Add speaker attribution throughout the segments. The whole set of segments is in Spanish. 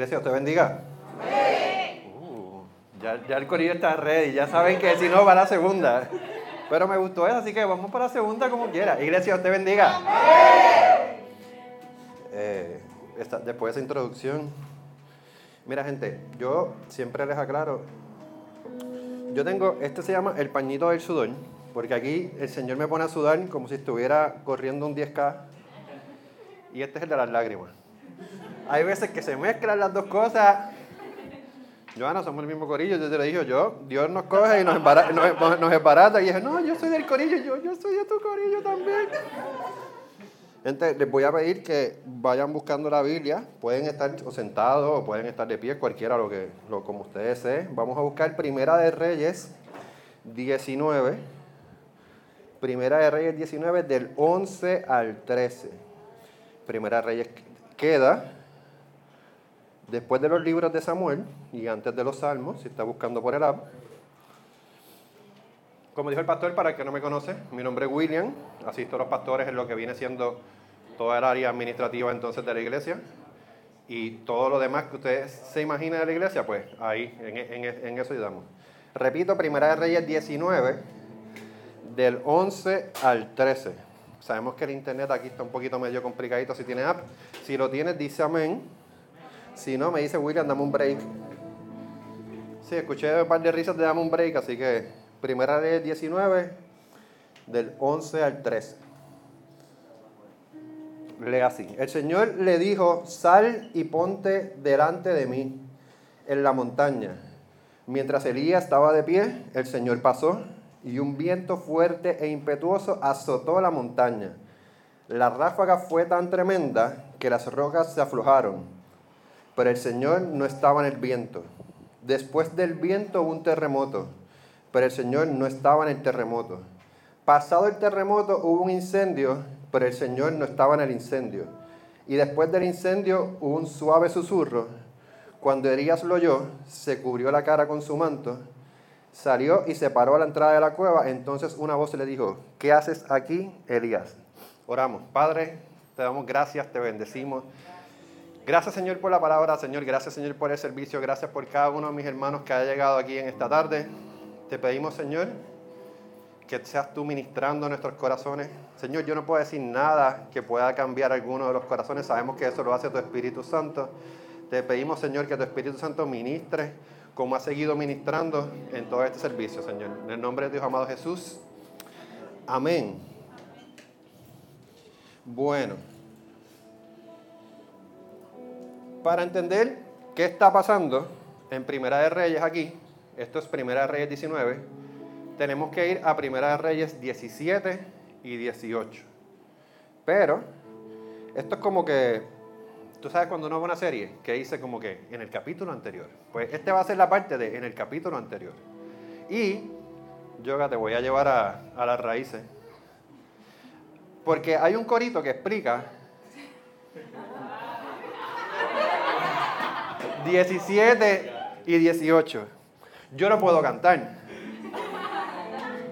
Speaker 1: Iglesia, usted bendiga. Uh, ya, ya el corillo está ready, ya saben que si no va a la segunda. Pero me gustó eso, así que vamos para la segunda como quiera. Iglesia, usted bendiga. Eh, después de esa introducción, mira gente, yo siempre les aclaro, yo tengo, este se llama el pañito del sudor, porque aquí el Señor me pone a sudar como si estuviera corriendo un 10K, y este es el de las lágrimas. Hay veces que se mezclan las dos cosas. Joana, somos el mismo corillo, yo te lo dije yo, Dios nos coge y nos, embarata, nos, y dije, no, yo soy del corillo, yo, yo soy de tu corillo también. Gente, les voy a pedir que vayan buscando la Biblia, pueden estar sentados o pueden estar de pie, cualquiera lo que, lo, como ustedes deseen. Vamos a buscar Primera de Reyes 19, Primera de Reyes 19 del 11 al 13. Primera de Reyes queda Después de los libros de Samuel y antes de los salmos, si está buscando por el app. Como dijo el pastor, para el que no me conoce, mi nombre es William, asisto a los pastores en lo que viene siendo toda el área administrativa entonces de la iglesia. Y todo lo demás que ustedes se imaginen de la iglesia, pues ahí, en, en eso ayudamos. Repito, Primera de Reyes 19, del 11 al 13. Sabemos que el internet aquí está un poquito medio complicadito si tiene app. Si lo tienes, dice amén. Si no, me dice William, dame un break. Sí, escuché un par de risas de dame un break, así que primera de 19, del 11 al 13. Lee así. El Señor le dijo, sal y ponte delante de mí en la montaña. Mientras Elías estaba de pie, el Señor pasó y un viento fuerte e impetuoso azotó la montaña. La ráfaga fue tan tremenda que las rocas se aflojaron pero el Señor no estaba en el viento. Después del viento hubo un terremoto, pero el Señor no estaba en el terremoto. Pasado el terremoto hubo un incendio, pero el Señor no estaba en el incendio. Y después del incendio hubo un suave susurro. Cuando Elías lo oyó, se cubrió la cara con su manto, salió y se paró a la entrada de la cueva. Entonces una voz le dijo, ¿qué haces aquí, Elías? Oramos. Padre, te damos gracias, te bendecimos. Gracias Señor por la palabra, Señor. Gracias Señor por el servicio. Gracias por cada uno de mis hermanos que ha llegado aquí en esta tarde. Te pedimos Señor que seas tú ministrando nuestros corazones. Señor, yo no puedo decir nada que pueda cambiar alguno de los corazones. Sabemos que eso lo hace tu Espíritu Santo. Te pedimos Señor que tu Espíritu Santo ministre como ha seguido ministrando en todo este servicio, Señor. En el nombre de Dios amado Jesús. Amén. Bueno. Para entender qué está pasando en Primera de Reyes aquí, esto es Primera de Reyes 19, tenemos que ir a Primera de Reyes 17 y 18. Pero, esto es como que, tú sabes cuando uno ve una serie que dice como que en el capítulo anterior. Pues este va a ser la parte de en el capítulo anterior. Y, yo te voy a llevar a, a las raíces. Porque hay un corito que explica 17 y 18. Yo no puedo cantar,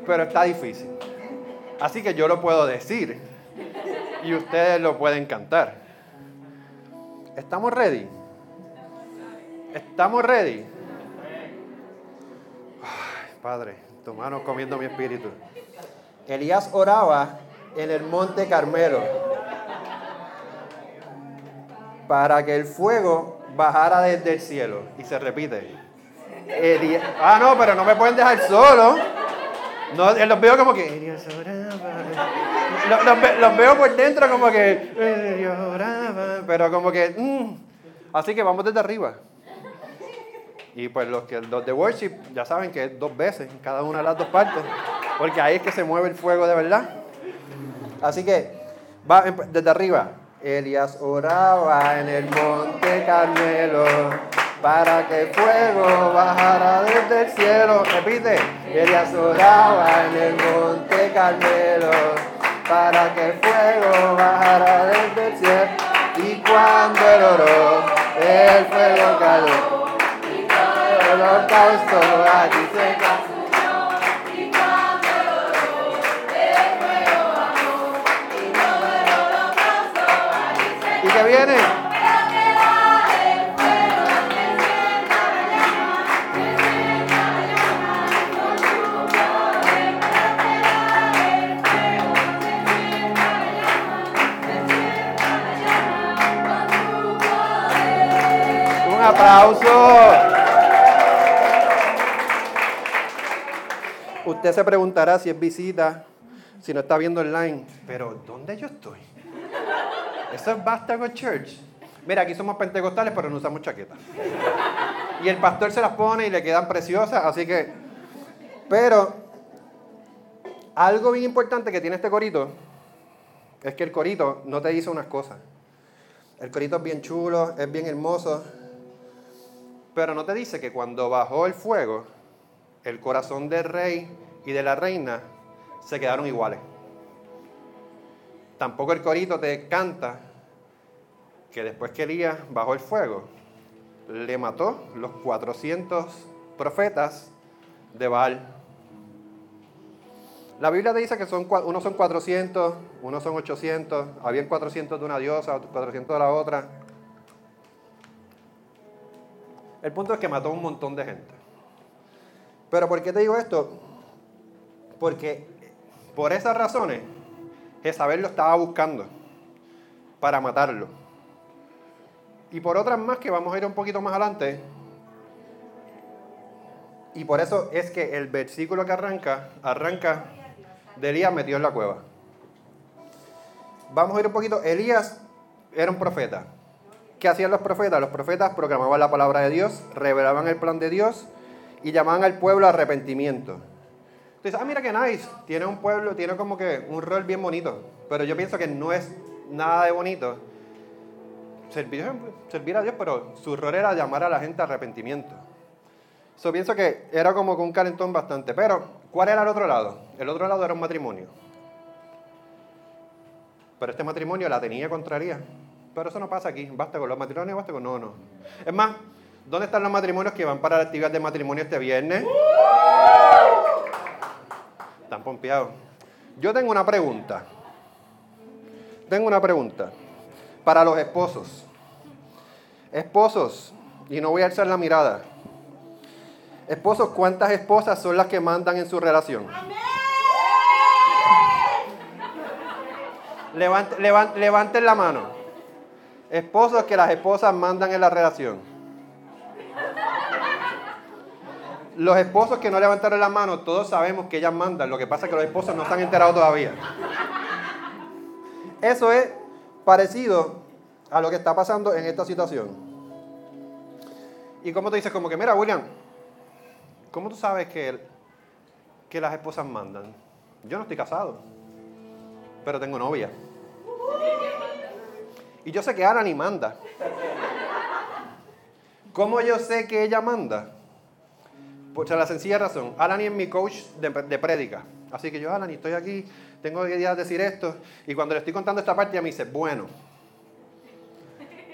Speaker 1: pero está difícil. Así que yo lo puedo decir y ustedes lo pueden cantar. ¿Estamos ready? ¿Estamos ready? padre, tu mano comiendo mi espíritu. Elías oraba en el monte Carmelo para que el fuego bajara desde el cielo. Y se repite. ah, no, pero no me pueden dejar solo. No, los veo como que. Los, veo por dentro como que. Pero como que. Mm. Así que vamos desde arriba. Y pues los, que, los de worship ya saben que es dos veces cada una de las dos partes. Porque ahí es que se mueve el fuego de verdad. Así que va desde arriba. Elías oraba en el monte Carmelo para que el fuego bajara desde el cielo. Repite, Elías oraba en el monte Carmelo para que el fuego bajara desde el cielo. Y cuando él oró, el fuego cayó. El holocausto allí se casó. viene. Aplauso. Usted se preguntará si es visita, si no está viendo online, pero ¿dónde yo estoy? Eso es Vástago Church. Mira, aquí somos pentecostales, pero no usamos chaquetas. Y el pastor se las pone y le quedan preciosas, así que... Pero algo bien importante que tiene este corito es que el corito no te dice unas cosas. El corito es bien chulo, es bien hermoso, pero no te dice que cuando bajó el fuego, el corazón del rey y de la reina se quedaron iguales. Tampoco el corito te canta que después que Elías bajó el fuego, le mató los 400 profetas de Baal. La Biblia te dice que son, unos son 400, unos son 800, habían 400 de una diosa, 400 de la otra. El punto es que mató un montón de gente. Pero ¿por qué te digo esto? Porque por esas razones Jezabel lo estaba buscando para matarlo. Y por otras más que vamos a ir un poquito más adelante. Y por eso es que el versículo que arranca, arranca de Elías metido en la cueva. Vamos a ir un poquito. Elías era un profeta. ¿Qué hacían los profetas? Los profetas proclamaban la palabra de Dios, revelaban el plan de Dios y llamaban al pueblo a arrepentimiento. Entonces, ah, mira que nice, tiene un pueblo, tiene como que un rol bien bonito, pero yo pienso que no es nada de bonito servir, servir a Dios, pero su rol era llamar a la gente a arrepentimiento. Yo pienso que era como que un calentón bastante, pero ¿cuál era el otro lado? El otro lado era un matrimonio. Pero este matrimonio la tenía contraria. Pero eso no pasa aquí. Basta con los matrimonios, basta con no, no. Es más, ¿dónde están los matrimonios que van para la actividad de matrimonio este viernes? Están pompeados. Yo tengo una pregunta. Tengo una pregunta para los esposos. Esposos, y no voy a alzar la mirada. Esposos, ¿cuántas esposas son las que mandan en su relación? levanten la mano. Esposos que las esposas mandan en la relación. Los esposos que no levantaron la mano, todos sabemos que ellas mandan. Lo que pasa es que los esposos no están enterados todavía. Eso es parecido a lo que está pasando en esta situación. Y como te dices, como que, mira, William, ¿cómo tú sabes que, que las esposas mandan? Yo no estoy casado, pero tengo novia. Y yo sé que Ana ni manda. ¿Cómo yo sé que ella manda? Por la sencilla razón, Alani es mi coach de, de prédica. Así que yo, Alani, estoy aquí, tengo que decir esto. Y cuando le estoy contando esta parte, ella me dice, bueno,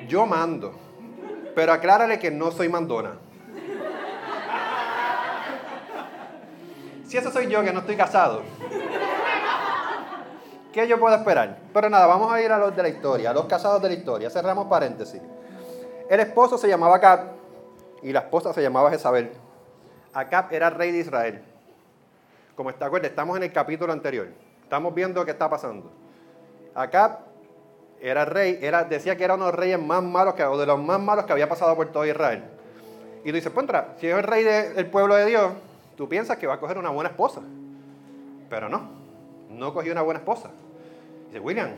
Speaker 1: yo mando, pero aclárale que no soy mandona. Si eso soy yo, que no estoy casado, ¿qué yo puedo esperar? Pero nada, vamos a ir a los de la historia, a los casados de la historia. Cerramos paréntesis. El esposo se llamaba Acab y la esposa se llamaba Jezabel. Acab era rey de Israel. Como está acuerdo, estamos en el capítulo anterior. Estamos viendo qué está pasando. Acab era rey, era, decía que era uno de los reyes más malos, que, o de los más malos que había pasado por todo Israel. Y tú dices, pues si es el rey del pueblo de Dios, tú piensas que va a coger una buena esposa. Pero no, no cogió una buena esposa. Dice, William,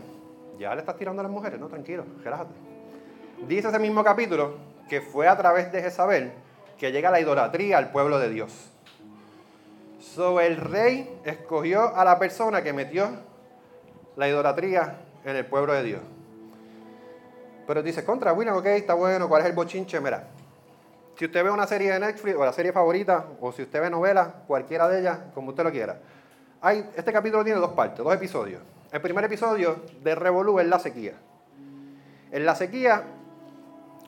Speaker 1: ya le estás tirando a las mujeres, no, tranquilo, relájate. Dice ese mismo capítulo que fue a través de Jezabel que llega la idolatría al pueblo de Dios. So, el rey escogió a la persona que metió la idolatría en el pueblo de Dios. Pero dice, contra William, ok, está bueno, ¿cuál es el bochinche? Mira, si usted ve una serie de Netflix o la serie favorita, o si usted ve novelas, cualquiera de ellas, como usted lo quiera. Hay, este capítulo tiene dos partes, dos episodios. El primer episodio de Revolú es la sequía. En la sequía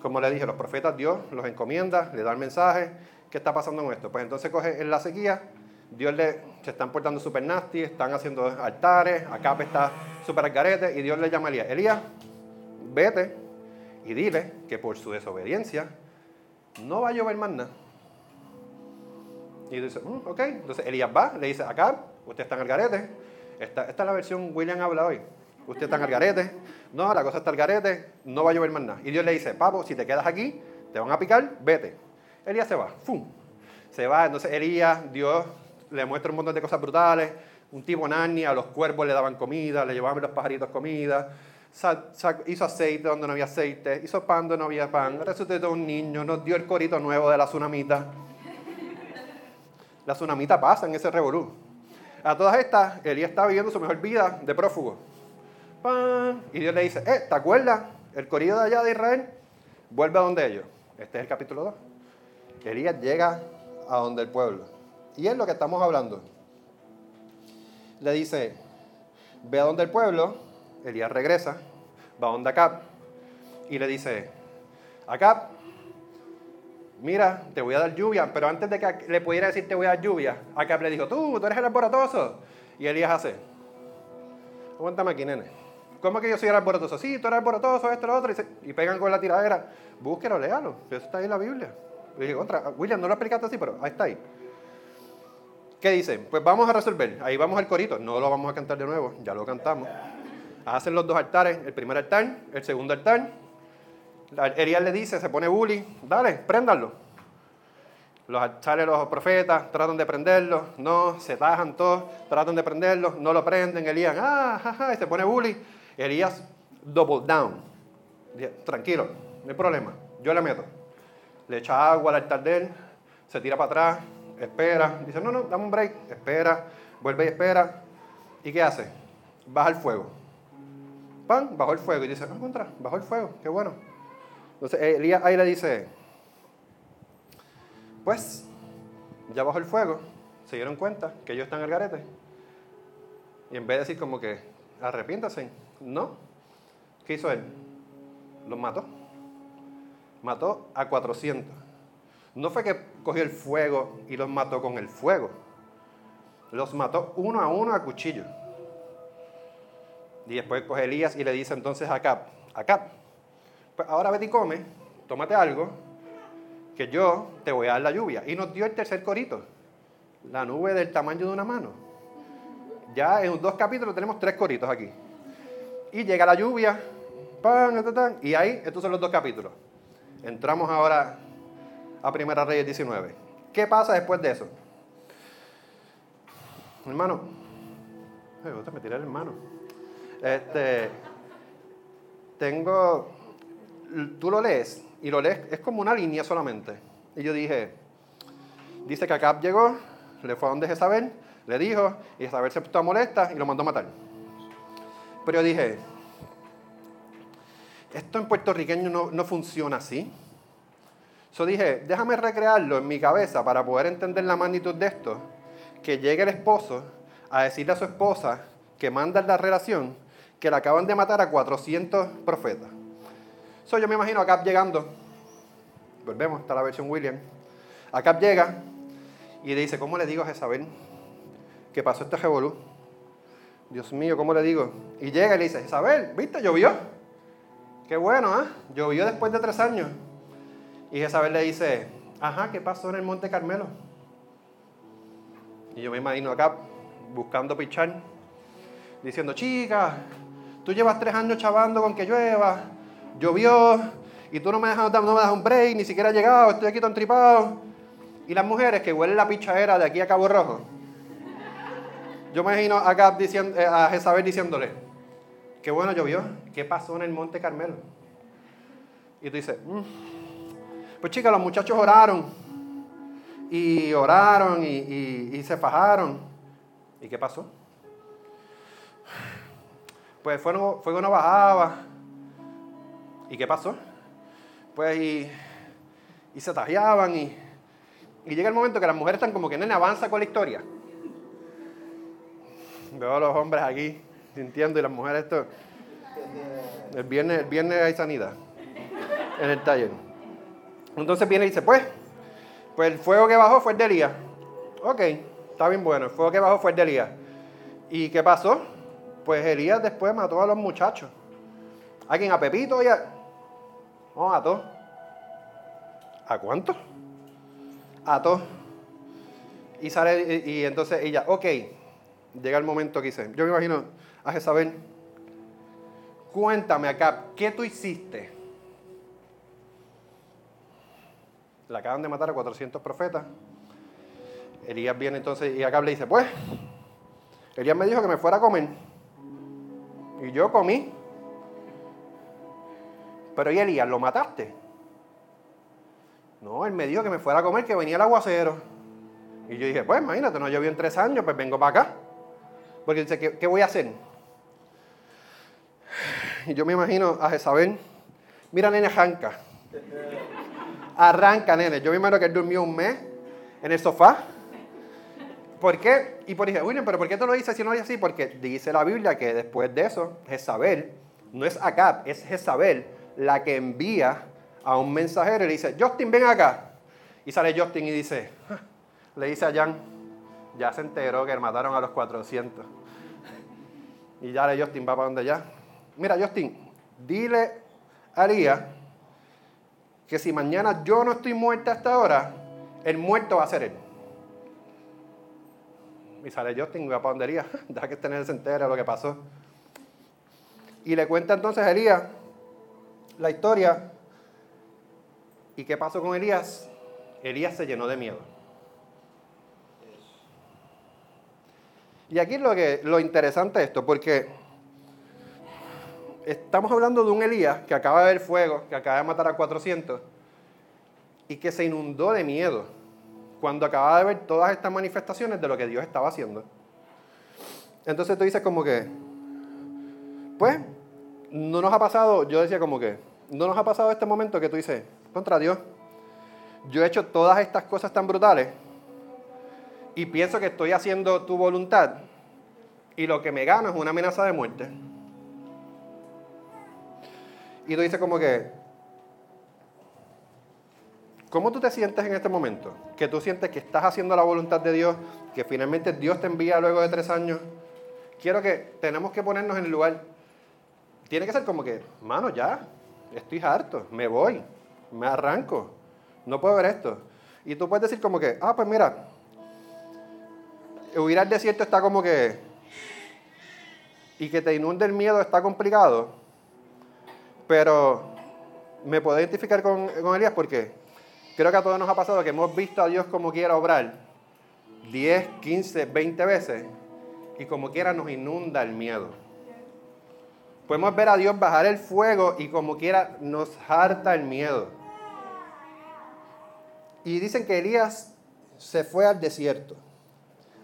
Speaker 1: como le dije, los profetas Dios los encomienda, le da el mensaje. ¿Qué está pasando con esto? Pues entonces coge en la sequía, Dios le, se están portando super nasty, están haciendo altares, acá está super al garete, y Dios le llama a Elías. Elías, vete y dile que por su desobediencia no va a llover más nada. Y dice, mm, ok. Entonces Elías va, le dice, acá, usted está en el garete. Esta, es la versión William habla hoy. Usted está en el garete, no, la cosa está al garete, no va a llover más nada. Y Dios le dice, papo, si te quedas aquí, te van a picar, vete. Elías se va, ¡fum! Se va, entonces Elías, Dios le muestra un montón de cosas brutales, un tipo Narnia, a los cuervos le daban comida, le llevaban los pajaritos comida, hizo aceite donde no había aceite, hizo pan donde no había pan, resucitó un niño, nos dio el corito nuevo de la tsunamita. La tsunamita pasa en ese revolú. A todas estas, Elías está viviendo su mejor vida de prófugo. Y Dios le dice, eh, ¿te acuerdas? El corrido de allá de Israel, vuelve a donde ellos. Este es el capítulo 2. Elías llega a donde el pueblo. Y es lo que estamos hablando. Le dice, ve a donde el pueblo, Elías regresa, va a donde Acab y le dice, Acab, mira, te voy a dar lluvia, pero antes de que le pudiera decir te voy a dar lluvia, Acab le dijo, tú, tú eres el alborotoso. Y Elías hace, aguántame aquí, nene. ¿Cómo que yo soy el alborotoso? Sí, tú eres alborotoso, esto, lo otro. Y, pegan con la tiradera. Búsquelo, léalo. Eso está ahí en la Biblia. Y dije, otra, William, no lo explicaste así, pero ahí está ahí. ¿Qué dicen? Pues vamos a resolver. Ahí vamos al corito. No lo vamos a cantar de nuevo, ya lo cantamos. Hacen los dos altares, el primer altar, el segundo altar. Ariel le dice, se pone bully, dale, préndanlo. Los altares, los profetas, tratan de prenderlo, no, se tajan todos, tratan de prenderlo, no lo prenden. Elías, ah, jaja, y se pone bully. Elías, double down. Tranquilo, no hay problema, yo le meto. Le echa agua al altar de él, se tira para atrás, espera, dice, no, no, dame un break, espera, vuelve y espera. ¿Y qué hace? Baja el fuego. ¡Pam! Bajó el fuego. Y dice, no, contra, bajó el fuego, qué bueno. Entonces Elías ahí le dice, pues, ya bajó el fuego, se dieron cuenta que ellos están en el garete. Y en vez de decir como que, arrepiéntase, no. ¿Qué hizo él? Los mató. Mató a 400. No fue que cogió el fuego y los mató con el fuego. Los mató uno a uno a cuchillo. Y después coge Elías y le dice entonces a Acab, Acab, ahora vete y come, tómate algo, que yo te voy a dar la lluvia. Y nos dio el tercer corito, la nube del tamaño de una mano. Ya en dos capítulos tenemos tres coritos aquí. Y llega la lluvia, pan, y ahí, estos son los dos capítulos. Entramos ahora a Primera Reyes 19. ¿Qué pasa después de eso? Hermano, me tiré el hermano. Este, tengo, tú lo lees y lo lees, es como una línea solamente. Y yo dije, dice que Acab llegó, le fue a donde Jezabel, le dijo, y Jezabel se puso molesta y lo mandó a matar. Pero yo dije, esto en puertorriqueño no, no funciona así. Yo dije, déjame recrearlo en mi cabeza para poder entender la magnitud de esto. Que llegue el esposo a decirle a su esposa que manda la relación que le acaban de matar a 400 profetas. So, yo me imagino a Cap llegando. Volvemos, está la versión William. Acab llega y le dice, ¿cómo le digo a Jezabel que pasó este revolú? Dios mío, ¿cómo le digo? Y llega y le dice, Jezabel, ¿viste? Llovió. Qué bueno, ¿eh? Llovió después de tres años. Y Jezabel le dice, ajá, ¿qué pasó en el Monte Carmelo? Y yo me imagino acá buscando pichar, diciendo, chica, tú llevas tres años chavando con que llueva, llovió, y tú no me dejas, no me das un break, ni siquiera has llegado, estoy aquí tan tripado. Y las mujeres que huelen la pichadera de aquí a Cabo Rojo. Yo me imagino acá diciendo, eh, a Jezabel diciéndole, qué bueno llovió, ¿qué pasó en el Monte Carmelo? Y tú dices, mmm pues chicas, los muchachos oraron. Y oraron y, se fajaron. ¿Y qué pasó? Pues fuego, fuego no bajaba. ¿Y qué pasó? Pues y, se tajeaban y, y llega el momento que las mujeres están como que nene avanza con la historia. Veo a los hombres aquí sintiendo y las mujeres esto. El viernes, el viernes hay sanidad en el taller. Entonces viene y dice, pues, pues el fuego que bajó fue el de Elías. Ok, está bien bueno, el fuego que bajó fue el de Elías. ¿Y qué pasó? Pues Elías después mató a los muchachos. ¿A quién? ¿A Pepito? Y a... No, a todos. ¿A cuántos? A todos. Y sale, y, entonces ella, ok, llega el momento que dice, yo me imagino a Jezabel, cuéntame acá, ¿qué tú hiciste? le acaban de matar a 400 profetas. Elías viene entonces y acá le dice, pues, Elías me dijo que me fuera a comer. Y yo comí. Pero ¿y Elías, lo mataste? No, él me dijo que me fuera a comer, que venía el aguacero. Y yo dije, pues imagínate, no llovió en tres años, pues vengo para acá. Porque dice, ¿qué, qué voy a hacer? Y yo me imagino a Jezabel, mira nene, arranca. Arranca, nene. Yo me imagino que él durmió un mes en el sofá. ¿Por qué? Y por dije, William, ¿pero por qué te lo dices si no es así? Porque dice la Biblia que después de eso, Jezabel, no es Acab, es Jezabel la que envía a un mensajero y le dice, Justin, ven acá. Y sale Justin y dice, le dice a Jan, ya se enteró que mataron a los 400. Y ya le Justin va para donde ya. Mira, Justin, dile a Elías que si mañana yo no estoy muerta hasta ahora, el muerto va a ser él. Y sale Justin y va para donde Elías. Deja que tener se entere de lo que pasó. Y le cuenta entonces a Elías la historia. ¿Y qué pasó con Elías? Elías se llenó de miedo. Y aquí lo, que, lo interesante es esto, porque estamos hablando de un Elías que acaba de ver fuego, que acaba de matar a 400 y que se inundó de miedo cuando acaba de ver todas estas manifestaciones de lo que Dios estaba haciendo. Entonces tú dices como que, pues, no nos ha pasado, yo decía como que, no nos ha pasado este momento que tú dices, contra Dios, yo he hecho todas estas cosas tan brutales y pienso que estoy haciendo tu voluntad y lo que me gano es una amenaza de muerte. Y tú dices como que, ¿cómo tú te sientes en este momento? Que tú sientes que estás haciendo la voluntad de Dios, que finalmente Dios te envía luego de tres años. Quiero que tenemos que ponernos en el lugar. Tiene que ser como que, mano, ya, estoy harto, me voy, me arranco, no puedo ver esto. Y tú puedes decir como que, ah, pues mira, huir al desierto está como que, y que te inunde el miedo está complicado, pero me puedo identificar con, con Elías porque creo que a todos nos ha pasado que hemos visto a Dios como quiera obrar 10, 15, 20 veces y como quiera nos inunda el miedo. Podemos ver a Dios bajar el fuego y como quiera nos harta el miedo. Y dicen que Elías se fue al desierto.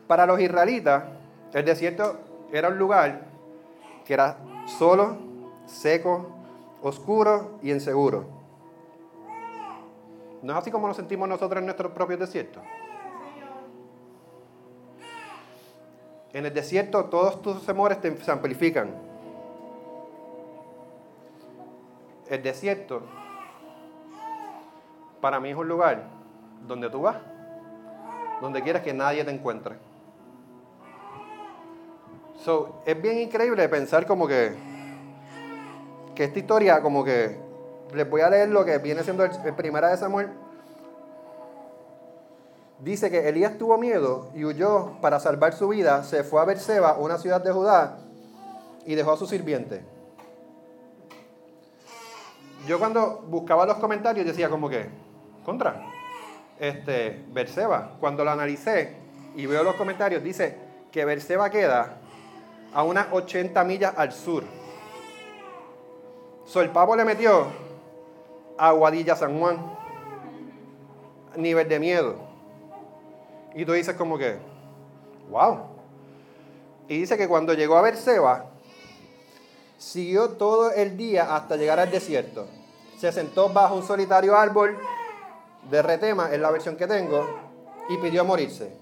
Speaker 1: Para los israelitas, el desierto era un lugar que era solo, seco, oscuro y inseguro. ¿No es así como nos sentimos nosotros en nuestros propios desiertos? En el desierto todos tus temores se amplifican. El desierto para mí es un lugar donde tú vas, donde quieras que nadie te encuentre. So, es bien increíble pensar como que, que esta historia, como que, les voy a leer lo que viene siendo el, primera de Samuel. Dice que Elías tuvo miedo y huyó para salvar su vida, se fue a Berseba, una ciudad de Judá, y dejó a su sirviente. Yo cuando buscaba los comentarios decía como que, contra, este, Berseba, cuando lo analicé y veo los comentarios, dice que Berseba queda a unas 80 millas al sur. So, el pavo le metió a Guadilla San Juan. Nivel de miedo. Y tú dices como que, wow. Y dice que cuando llegó a Berseba, siguió todo el día hasta llegar al desierto. Se sentó bajo un solitario árbol de retema, en la versión que tengo, y pidió morirse.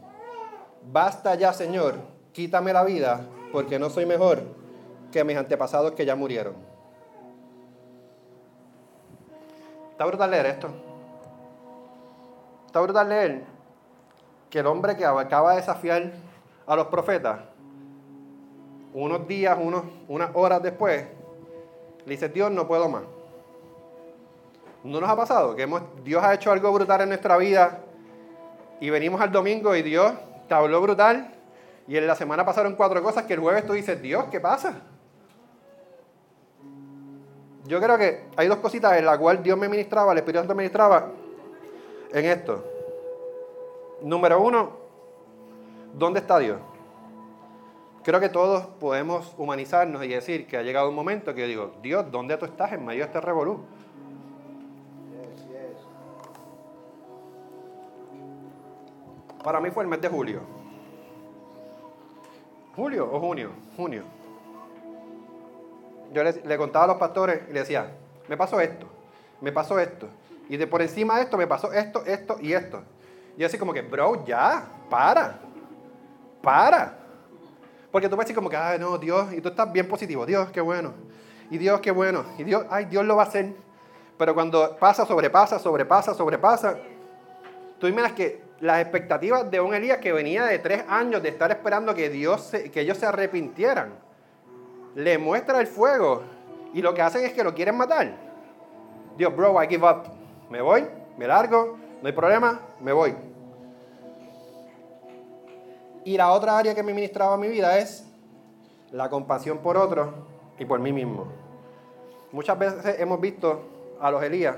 Speaker 1: Basta ya, Señor, quítame la vida, porque no soy mejor que mis antepasados que ya murieron. Está brutal leer esto. Está brutal leer que el hombre que acaba de desafiar a los profetas, unos días, unos, unas horas después, le dice, Dios, no puedo más. ¿No nos ha pasado que hemos, Dios ha hecho algo brutal en nuestra vida y venimos al domingo y Dios te habló brutal y en la semana pasaron cuatro cosas que el jueves tú dices, Dios, ¿qué pasa? Yo creo que hay dos cositas en las cuales Dios me ministraba, el Espíritu Santo me ministraba. en esto. Número uno, ¿dónde está Dios? Creo que todos podemos humanizarnos y decir que ha llegado un momento que yo digo, Dios, ¿dónde tú estás en medio de este revolú? Para mí fue el mes de julio. ¿Julio o junio? Junio. Yo le, contaba a los pastores y le decía, me pasó esto, me pasó esto. Y de por encima de esto me pasó esto, esto y esto. Y así como que, bro, ya, para, para. Porque tú vas a decir como que, ay, no, Dios, y tú estás bien positivo, Dios, qué bueno. Y Dios, qué bueno. Y Dios, ay, Dios lo va a hacer. Pero cuando pasa, sobrepasa, sobrepasa, sobrepasa, tú imaginas que las expectativas de un Elías que venía de tres años de estar esperando que, Dios que ellos se arrepintieran, le muestra el fuego y lo que hacen es que lo quieren matar. Dios, bro, I give up. Me voy, me largo, no hay problema, me voy. Y la otra área que me ministraba mi vida es la compasión por otros y por mí mismo. Muchas veces hemos visto a los Elías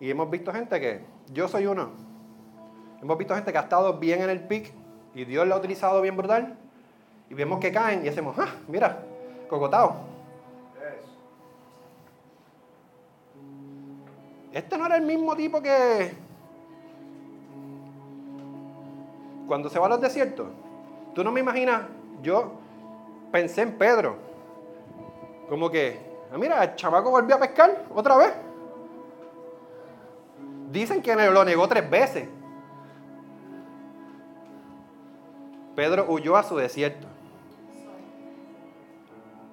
Speaker 1: y hemos visto gente que yo soy uno. Hemos visto gente que ha estado bien en el pic y Dios lo ha utilizado bien brutal y vemos que caen y hacemos, ah, mira, cocotado. Este no era el mismo tipo que cuando se va a los desiertos, tú no me imaginas, yo pensé en Pedro, como que, ah, mira, el chamaco volvió a pescar otra vez. Dicen que lo negó tres veces. Pedro huyó a su desierto.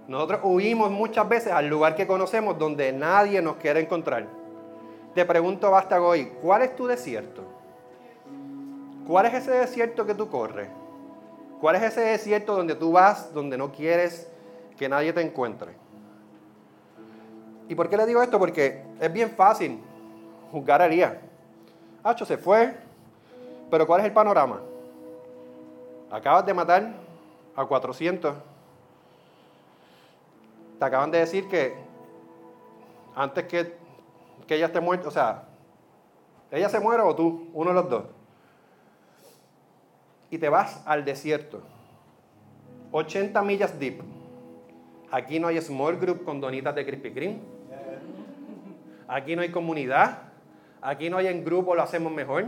Speaker 1: Nosotros huimos muchas veces al lugar que conocemos donde nadie nos quiere encontrar. Te pregunto, Basta hoy, ¿cuál es tu desierto? ¿Cuál es ese desierto que tú corres? ¿Cuál es ese desierto donde tú vas, donde no quieres que nadie te encuentre? ¿Y por qué le digo esto? Porque es bien fácil juzgar a Elías. Hacho se fue, pero ¿cuál es el panorama? Acabas de matar a 400. Te acaban de decir que antes que, que ella esté muerta, o sea, ella se muere o tú, uno de los dos y te vas al desierto. 80 millas deep. Aquí no hay small group con donitas de Krispy Kreme. Aquí no hay comunidad. Aquí no hay en grupo lo hacemos mejor.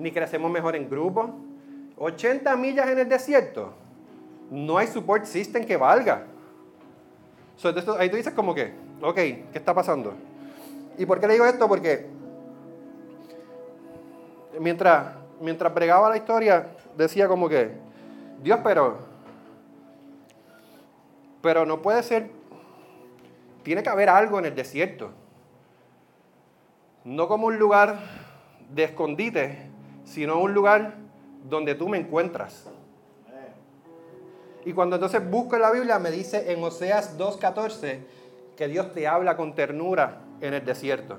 Speaker 1: Ni crecemos mejor en grupo. 80 millas en el desierto. No hay support system que valga. ahí tú dices como que, ok, ¿qué está pasando? ¿Y por qué le digo esto? Porque mientras, mientras bregaba la historia, decía como que, Dios, pero, pero no puede ser, tiene que haber algo en el desierto. No como un lugar de escondite, sino un lugar donde tú me encuentras. Y cuando entonces busco en la Biblia, me dice en Oseas 2.14 que Dios te habla con ternura en el desierto.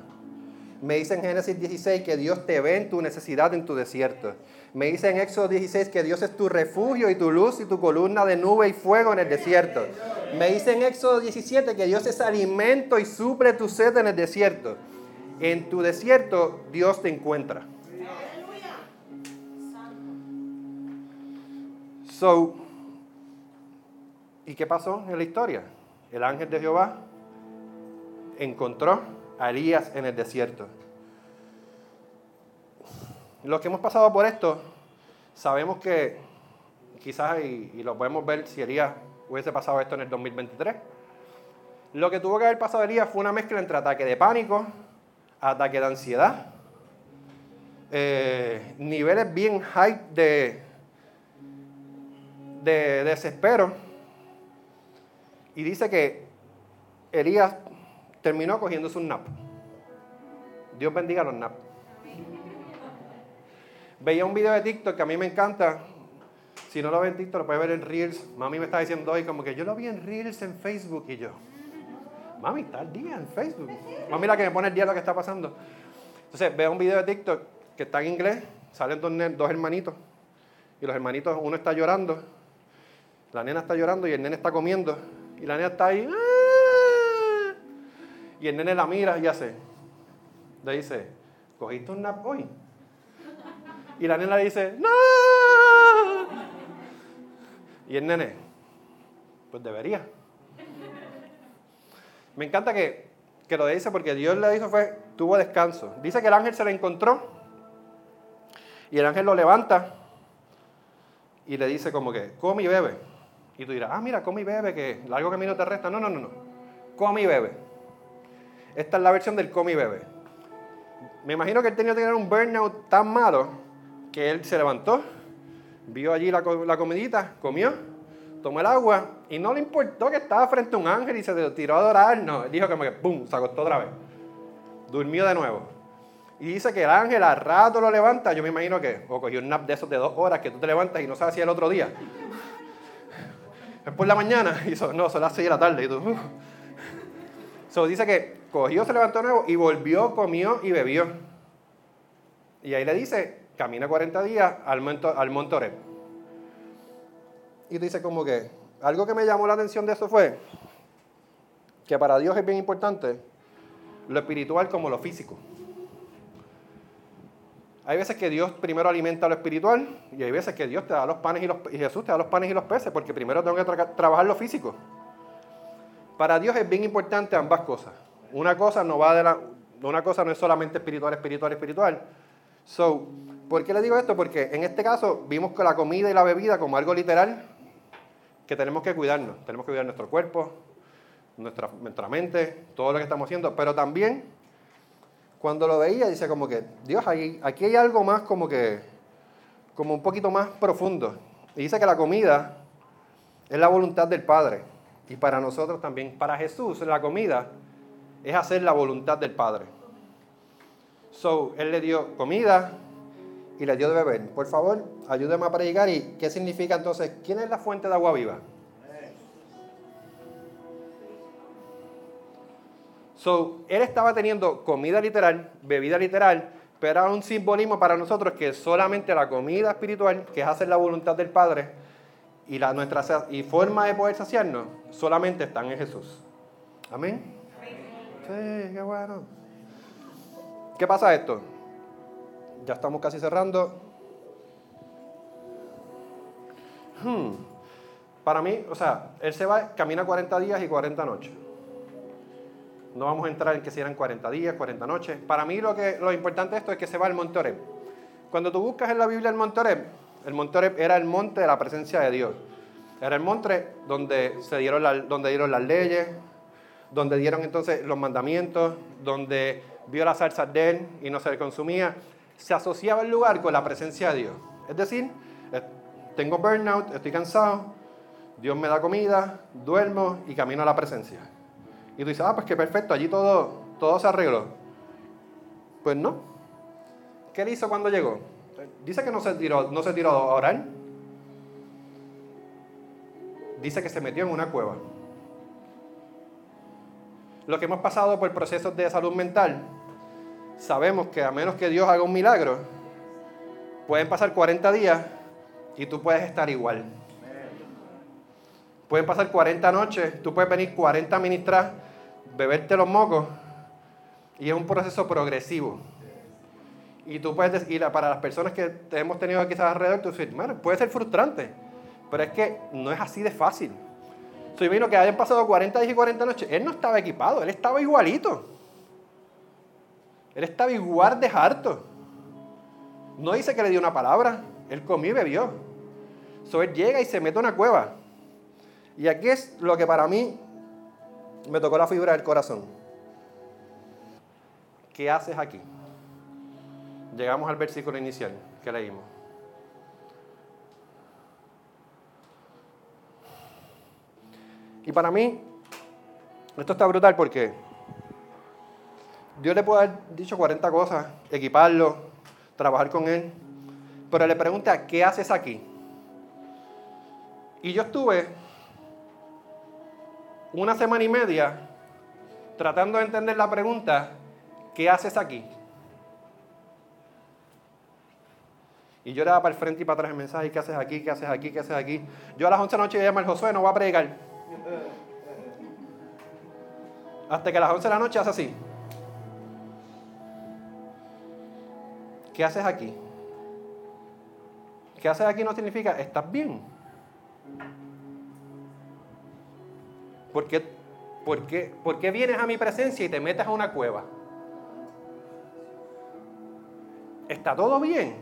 Speaker 1: Me dice en Génesis 16 que Dios te ve en tu necesidad en tu desierto. Me dice en Éxodo 16 que Dios es tu refugio y tu luz y tu columna de nube y fuego en el desierto. Me dice en Éxodo 17 que Dios es alimento y suple tu sed en el desierto. En tu desierto Dios te encuentra. So, ¿y qué pasó en la historia? El ángel de Jehová encontró a Elías en el desierto. Los que hemos pasado por esto, sabemos que quizás, y, lo podemos ver si Elías hubiese pasado esto en el 2023, lo que tuvo que haber pasado Elías fue una mezcla entre ataque de pánico, ataque de ansiedad, eh, niveles bien high de, de desespero. Y dice que Elías terminó cogiéndose un nap. Dios bendiga los naps. Veía un video de TikTok que a mí me encanta. Si no lo ve en TikTok, lo puede ver en Reels. Mami me está diciendo hoy como que yo lo vi en Reels en Facebook y yo. Mami, está el día en Facebook. Mami la que me pone el día lo que está pasando. Entonces, veo un video de TikTok que está en inglés. Salen dos, dos hermanitos. Y los hermanitos, uno está llorando. La nena está llorando y el nene está comiendo. Y la nena está ahí. ¡ah! Y el nene la mira y hace. Le dice, ¿cogiste un nap hoy? Y la nena le dice, no. Y el nene, pues debería. Me encanta que, que lo dice porque Dios le dijo fue, tuvo descanso. Dice que el ángel se le encontró y el ángel lo levanta y le dice como que, come y bebe. Y tú dirás, ah, mira, come y bebe, que largo camino te resta. No, no, no, no. Come y bebe. Esta es la versión del come y bebe. Me imagino que él tenía que tener un burnout tan malo que él se levantó, vio allí la, la comidita, comió, tomó el agua y no le importó que estaba frente a un ángel y se tiró a adorar. No, él dijo como que, ¡pum!, se acostó otra vez. Durmió de nuevo. Y dice que el ángel al rato lo levanta. Yo me imagino que, o cogió un nap de esos de dos horas que tú te levantas y no sabes si el otro día. Es por la mañana y no, son las seis de la tarde. Y tú, So, dice que cogió, se levantó nuevo y volvió, comió y bebió. Y ahí le dice, camina 40 días al, monte, al monte Oreb. Y dice como que, algo que me llamó la atención de eso fue que para Dios es bien importante lo espiritual como lo físico. Hay veces que Dios primero alimenta lo espiritual y hay veces que Dios te da los panes y, los, y Jesús te da los panes y los peces, porque primero tengo que trabajar lo físico. Para Dios es bien importante ambas cosas. Una cosa no va de la, una cosa no es solamente espiritual, espiritual, espiritual. So, ¿por qué le digo esto? Porque en este caso vimos que la comida y la bebida como algo literal que tenemos que cuidarnos. Tenemos que cuidar nuestro cuerpo, nuestra, nuestra mente, todo lo que estamos haciendo, pero también cuando lo veía, dice como que, Dios, aquí hay algo más como que, como un poquito más profundo. Y dice que la comida es la voluntad del Padre. Y para nosotros también, para Jesús, la comida es hacer la voluntad del Padre. So, Él le dio comida y le dio de beber. Por favor, ayúdeme a predicar. ¿Y qué significa entonces? ¿Quién es la fuente de agua viva? So, él estaba teniendo comida literal, bebida literal, pero era un simbolismo para nosotros que solamente la comida espiritual, que es hacer la voluntad del Padre, y, la, nuestra, y forma de poder saciarnos, solamente están en Jesús. Amén. Sí, qué bueno. ¿Qué pasa esto? Ya estamos casi cerrando. Hmm. Para mí, o sea, él se va, camina 40 días y 40 noches. No vamos a entrar en que si eran 40 días, 40 noches. Para mí lo, que, lo importante de esto es que se va al monte Oreb. Cuando tú buscas en la Biblia el monte Oreb, el monte Oreb era el monte de la presencia de Dios. Era el monte donde, se dieron, donde dieron las leyes, donde dieron entonces los mandamientos, donde vio la salsa de él y no se le consumía. Se asociaba el lugar con la presencia de Dios. Es decir, tengo burnout, estoy cansado, Dios me da comida, duermo y camino a la presencia. Y tú dices, ah, pues qué perfecto, allí todo, todo se arregló. Pues no. ¿Qué él hizo cuando llegó? Dice que no se tiró, no se tiró a orar. Dice que se metió en una cueva. Lo que hemos pasado por procesos de salud mental, sabemos que a menos que Dios haga un milagro, pueden pasar 40 días y tú puedes estar igual. Pueden pasar 40 noches, tú puedes venir 40 ministras, beberte los mocos, y es un proceso progresivo. Y tú puedes decir, para las personas que hemos tenido quizás alrededor, tú dices, puede ser frustrante, pero es que no es así de fácil. Soy vino que hayan pasado 40 días y 40 noches, él no estaba equipado, él estaba igualito. Él estaba igual de harto. No dice que le dio una palabra, él comió y bebió. So, él llega y se mete a una cueva. Y aquí es lo que para mí me tocó la fibra del corazón. ¿Qué haces aquí? Llegamos al versículo inicial que leímos. Y para mí, esto está brutal porque Dios le puede haber dicho 40 cosas, equiparlo, trabajar con él, pero le pregunta, ¿qué haces aquí? Y yo estuve una semana y media tratando de entender la pregunta, ¿qué haces aquí? Y yo le daba para el frente y para atrás el mensaje, ¿qué haces aquí? ¿Qué haces aquí? ¿Qué haces aquí? Yo a las 11 de la noche llamo al Josué, no voy a predicar. Hasta que a las 11 de la noche hace así. ¿qué haces aquí? ¿Qué haces aquí no significa, estás bien. ¿Por qué, por, qué, ¿Por qué vienes a mi presencia y te metes a una cueva? ¿Está todo bien?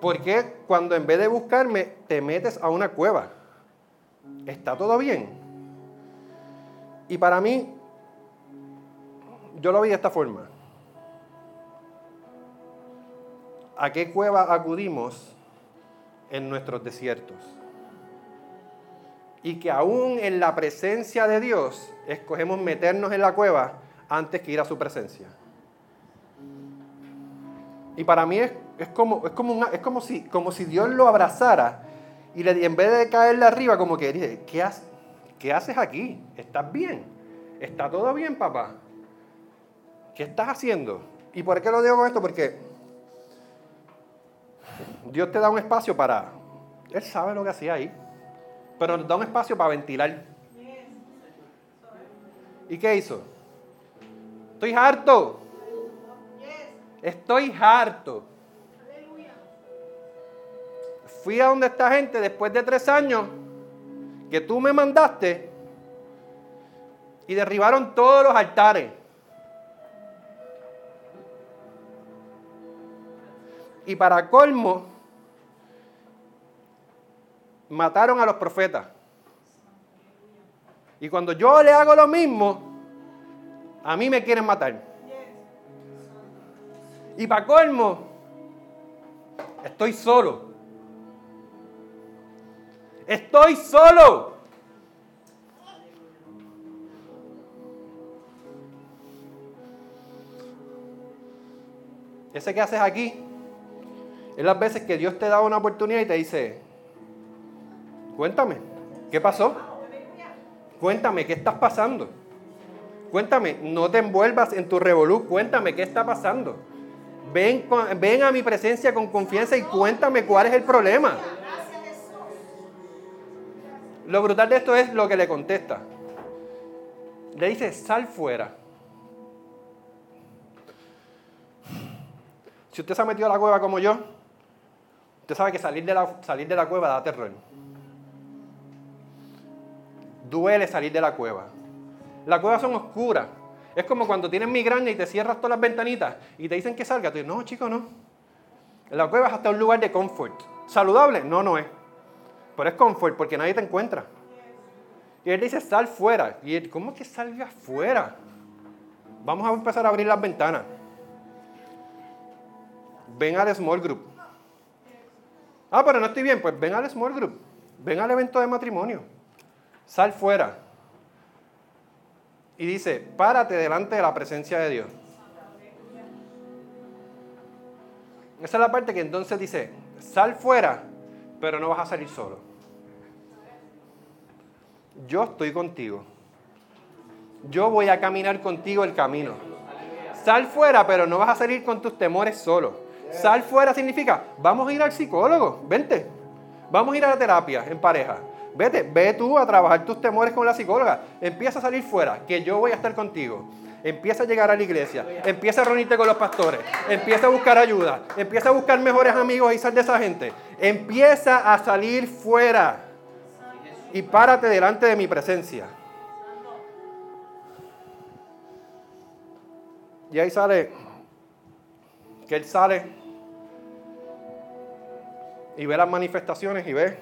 Speaker 1: ¿Por qué cuando en vez de buscarme te metes a una cueva? ¿Está todo bien? Y para mí, yo lo vi de esta forma. ¿A qué cueva acudimos en nuestros desiertos? Y que aún en la presencia de Dios escogemos meternos en la cueva antes que ir a su presencia. Y para mí es, como, es, como, es como, si, como si Dios lo abrazara y le, en vez de caerle arriba, como que dice, ¿qué, ¿qué haces aquí? ¿Estás bien? ¿Está todo bien, papá? ¿Qué estás haciendo? ¿Y por qué lo digo con esto? Porque Dios te da un espacio para... Él sabe lo que hacía ahí, pero nos da un espacio para ventilar. ¿Y qué hizo? Estoy harto. Estoy harto. Fui a donde esta gente después de tres años que tú me mandaste y derribaron todos los altares. Y para colmo, mataron a los profetas. Y cuando yo le hago lo mismo, a mí me quieren matar. Y para colmo, estoy solo. Estoy solo. Ese que haces aquí es las veces que Dios te da una oportunidad y te dice, cuéntame, ¿qué pasó? Cuéntame, ¿qué estás pasando? Cuéntame, no te envuelvas en tu revolú, cuéntame, ¿qué está pasando? Ven, ven a mi presencia con confianza y cuéntame cuál es el problema. Lo brutal de esto es lo que le contesta. Le dice, sal fuera. Si usted se ha metido a la cueva como yo, usted sabe que salir de la, salir de la cueva da terror. Duele salir de la cueva. Las cuevas son oscuras. Es como cuando tienes migraña y te cierras todas las ventanitas y te dicen que salga. Tú no, chico, no. La cueva es hasta un lugar de confort. ¿Saludable? No, no es. Pero es confort porque nadie te encuentra. Y él dice, sal fuera. Y él, ¿cómo que salga fuera? Vamos a empezar a abrir las ventanas. Ven al small group. Ah, pero no estoy bien. Pues ven al small group. Ven al evento de matrimonio. Sal fuera y dice, párate delante de la presencia de Dios. Esa es la parte que entonces dice, sal fuera, pero no vas a salir solo. Yo estoy contigo. Yo voy a caminar contigo el camino. Sal fuera, pero no vas a salir con tus temores solo. Sal fuera significa, vamos a ir al psicólogo, vente. Vamos a ir a la terapia en pareja. Vete, ve tú a trabajar tus temores con la psicóloga. Empieza a salir fuera, que yo voy a estar contigo. Empieza a llegar a la iglesia, empieza a reunirte con los pastores, empieza a buscar ayuda, empieza a buscar mejores amigos y sal de esa gente. Empieza a salir fuera y párate delante de mi presencia. Y ahí sale, que él sale y ve las manifestaciones y ve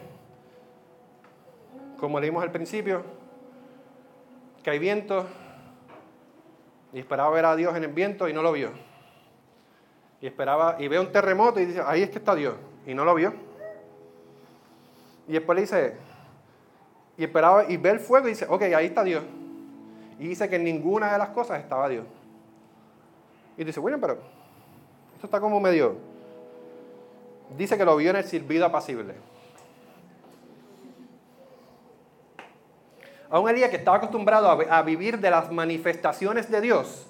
Speaker 1: como leímos al principio, que hay viento, y esperaba ver a Dios en el viento y no lo vio. Y esperaba, y ve un terremoto y dice, ahí es que está Dios, y no lo vio. Y después le dice, y esperaba, y ve el fuego y dice, ok, ahí está Dios. Y dice que en ninguna de las cosas estaba Dios. Y dice, bueno, pero esto está como medio. Dice que lo vio en el silbido apacible. A un Elías que estaba acostumbrado a, vivir de las manifestaciones de Dios,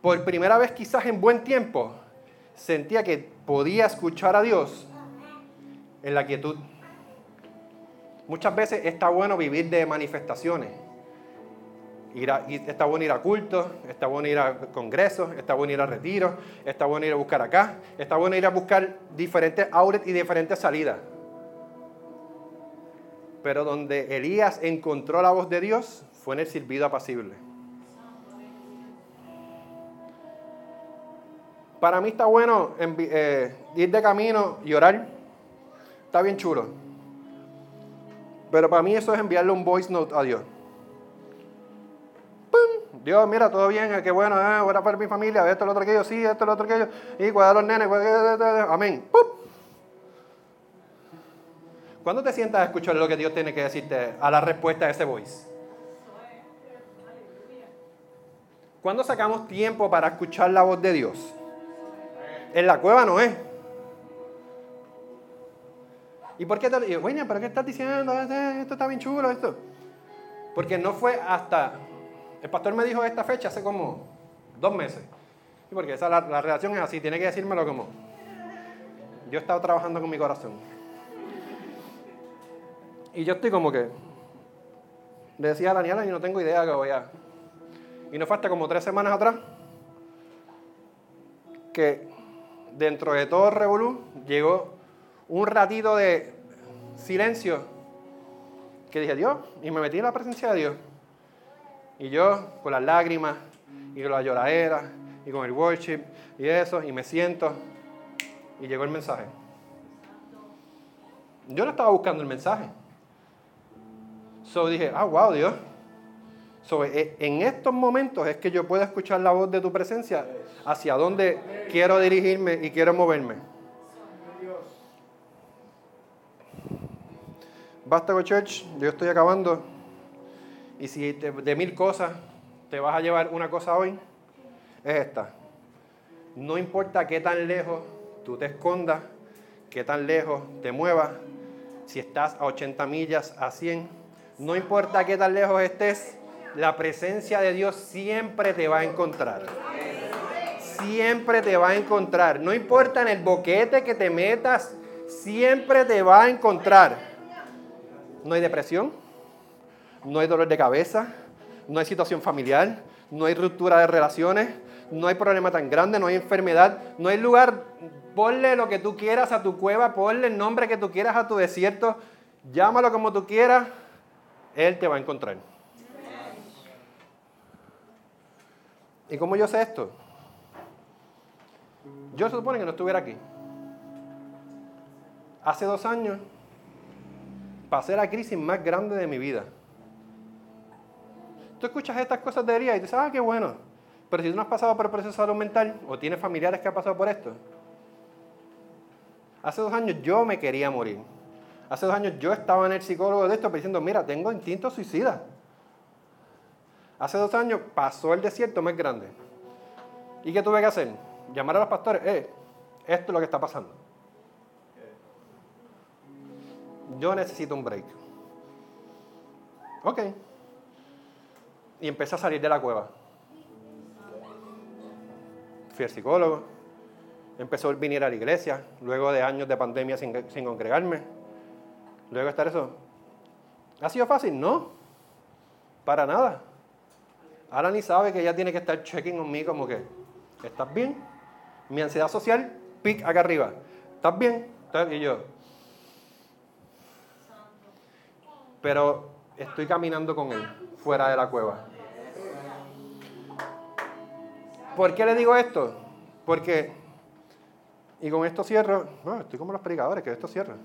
Speaker 1: por primera vez quizás en buen tiempo, sentía que podía escuchar a Dios en la quietud. Muchas veces está bueno vivir de manifestaciones. Está bueno ir a cultos, está bueno ir a congresos, está bueno ir a retiros, está bueno ir a buscar acá, está bueno ir a buscar diferentes outlets y diferentes salidas. Pero donde Elías encontró la voz de Dios fue en el silbido apacible. Para mí está bueno eh, ir de camino y orar. Está bien chulo. Pero para mí eso es enviarle un voice note a Dios. ¡Pum! Dios, mira, todo bien, qué bueno, eh, para mi familia, esto, lo otro, aquello, sí, esto, lo otro, aquello, y cuidar a los nenes, amén. ¡Pum! ¿Cuándo te sientas a escuchar lo que Dios tiene que decirte a la respuesta de ese voice? ¿Cuándo sacamos tiempo para escuchar la voz de Dios? En la cueva no es. ¿Y por qué te digo, bueno, pero qué estás diciendo? Esto está bien chulo, esto. Porque no fue hasta. El pastor me dijo esta fecha hace como dos meses. Porque esa, la, la relación es así, tiene que decírmelo como. Yo he estado trabajando con mi corazón. Y yo estoy como que. Le decía a Daniela, y no tengo idea que voy a. Y no fue hasta como tres semanas atrás que dentro de todo revolú, llegó un ratito de silencio que dije, Dios, y me metí en la presencia de Dios. Y yo, con las lágrimas, y con la lloradera, y con el worship, y eso, y me siento, y llegó el mensaje. Yo no estaba buscando el mensaje. So dije, ah, wow, Dios. So, eh, en estos momentos es que yo puedo escuchar la voz de tu presencia hacia dónde quiero dirigirme y quiero moverme. Basta Church, yo estoy acabando. Y si de mil cosas te vas a llevar una cosa hoy, es esta. No importa qué tan lejos tú te escondas, qué tan lejos te muevas, si estás a 80 millas, a 100, no importa qué tan lejos estés, la presencia de Dios siempre te va a encontrar siempre te va a encontrar. No importa en el boquete que te metas, siempre te va a encontrar. No hay depresión, no hay dolor de cabeza, no hay situación familiar, no hay ruptura de relaciones, no hay problema tan grande, no hay enfermedad, no hay lugar. Ponle lo que tú quieras a tu cueva, ponle el nombre que tú quieras a tu desierto, llámalo como tú quieras, Él te va a encontrar. ¿Y cómo yo sé esto? Yo se supone que no estuviera aquí. Hace dos años pasé la crisis más grande de mi vida. Tú escuchas estas cosas de día y dices, ah, qué bueno. Pero si tú no has pasado por el proceso de salud mental o tienes familiares que han pasado por esto, hace dos años yo me quería morir. Hace dos años yo estaba en el psicólogo de esto diciendo, mira, tengo instinto suicida. Hace dos años pasó el desierto más grande. ¿Y qué tuve que hacer? llamar a los pastores, eh, esto es lo que está pasando. Yo necesito un break. Ok. Y empecé a salir de la cueva. Fui al psicólogo. Empezó a venir a la iglesia, luego de años de pandemia sin, sin congregarme. Luego estar eso. ¿Ha sido fácil? No. Para nada. Ahora ni sabe que ella tiene que estar checking on me como que, ¿estás bien? Mi ansiedad social, pic acá arriba. ¿Estás bien? Y yo. Pero estoy caminando con él, fuera de la cueva. ¿Por qué le digo esto? Porque, y con esto cierro, bueno, estoy como los predicadores, que esto cierra.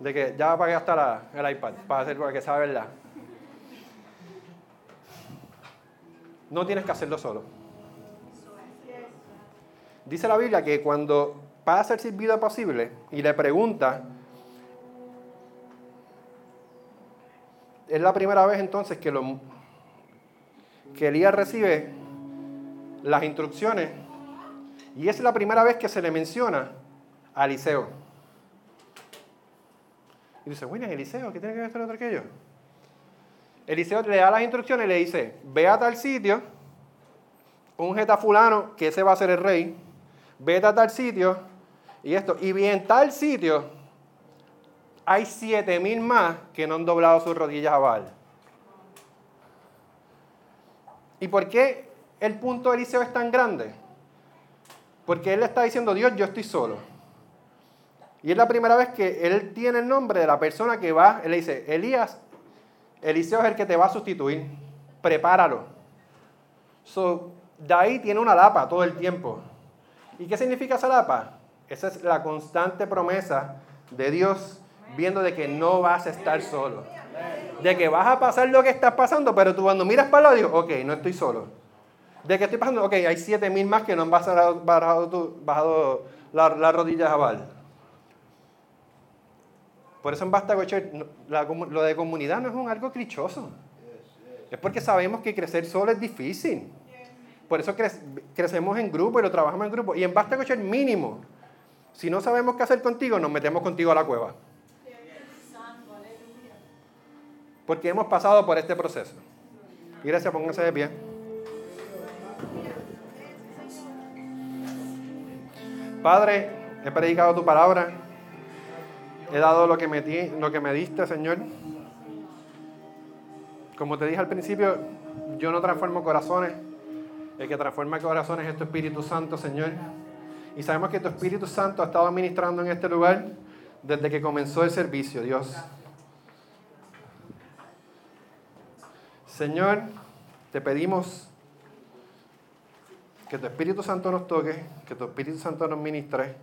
Speaker 1: De que ya apagué hasta el iPad para hacer para que sea verdad. No tienes que hacerlo solo. Dice la Biblia que cuando pasa el servido posible y le pregunta, es la primera vez entonces que, lo, que Elías recibe las instrucciones y es la primera vez que se le menciona a Eliseo. Y dice, bueno, Eliseo, ¿qué tiene que ver con otro aquello? Eliseo le da las instrucciones y le dice, ve a tal sitio, un a fulano, que ese va a ser el rey, vete a tal sitio, y esto, y bien tal sitio, hay siete mil más que no han doblado sus rodillas a Baal. ¿Y por qué el punto de Eliseo es tan grande? Porque él está diciendo, Dios, yo estoy solo. Y es la primera vez que él tiene el nombre de la persona que va, él le dice, Elías, Eliseo es el que te va a sustituir, prepáralo. So, de ahí tiene una lapa todo el tiempo. ¿Y qué significa esa lapa? Esa es la constante promesa de Dios viendo de que no vas a estar solo. De que vas a pasar lo que estás pasando, pero tú cuando miras para el lado dices, ok, no estoy solo. De que estoy pasando, ok, hay siete mil más que no han bajado, bajado, las rodillas a Val. Por eso en Basta lo de comunidad no es un algo clichoso. Es porque sabemos que crecer solo es difícil. Por eso crecemos en grupo y lo trabajamos en grupo. Y en Basta mínimo. Si no sabemos qué hacer contigo, nos metemos contigo a la cueva. Porque hemos pasado por este proceso. Gracias, pónganse de pie. Padre, he predicado tu palabra. He dado lo que me, lo que me diste, Señor. Como te dije al principio, yo no transformo corazones. El que transforma corazones es tu Espíritu Santo, Señor. Y sabemos que tu Espíritu Santo ha estado administrando en este lugar desde que comenzó el servicio, Dios. Señor, te pedimos que tu Espíritu Santo nos toque, que tu Espíritu Santo nos ministre.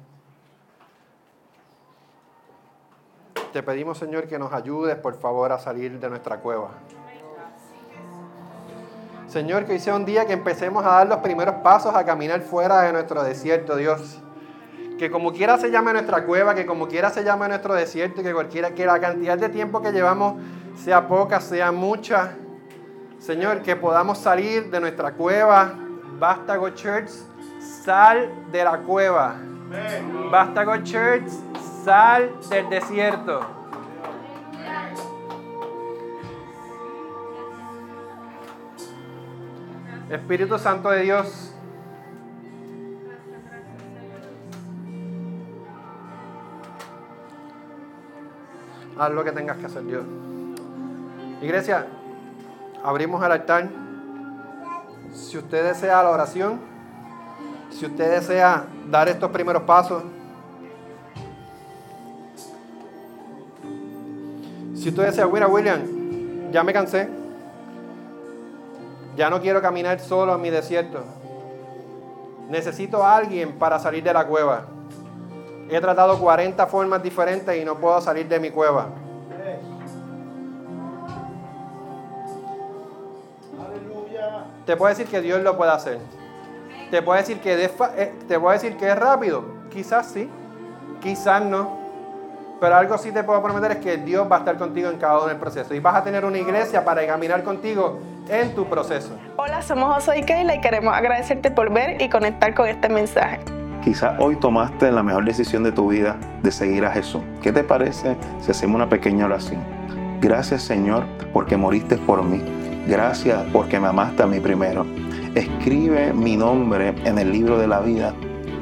Speaker 1: Te pedimos, Señor, que nos ayudes, por favor, a salir de nuestra cueva. Señor, que hoy sea un día que empecemos a dar los primeros pasos a caminar fuera de nuestro desierto, Dios. Que como quiera se llame nuestra cueva, que como quiera se llame nuestro desierto, que cualquiera, que la cantidad de tiempo que llevamos sea poca, sea mucha. Señor, que podamos salir de nuestra cueva. Basta Go Church, sal de la cueva. Basta Go Church, sal del desierto. Espíritu Santo de Dios. Haz lo que tengas que hacer, Dios. Iglesia, abrimos el altar. Si usted desea la oración, si usted desea dar estos primeros pasos, si usted desea, mira William, ya me cansé. Ya no quiero caminar solo en mi desierto. Necesito a alguien para salir de la cueva. He tratado 40 formas diferentes y no puedo salir de mi cueva. Te puedo decir que Dios lo puede hacer. Te puedo decir que, eh, te puedo decir que es rápido. Quizás sí, quizás no. Pero algo sí te puedo prometer es que Dios va a estar contigo en cada uno del proceso. Y vas a tener una iglesia para caminar contigo en tu proceso.
Speaker 2: Hola, somos José y Keila y queremos agradecerte por ver y conectar con este mensaje.
Speaker 3: Quizás hoy tomaste la mejor decisión de tu vida de seguir a Jesús. ¿Qué te parece si hacemos una pequeña oración? Gracias Señor porque moriste por mí. Gracias porque me amaste a mí primero. Escribe mi nombre en el libro de la vida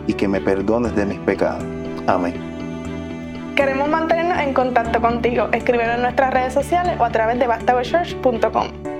Speaker 3: y que me perdones de mis pecados. Amén.
Speaker 2: Queremos mantenernos en contacto contigo. Escríbelo en nuestras redes sociales o a través de bastagochurch.com.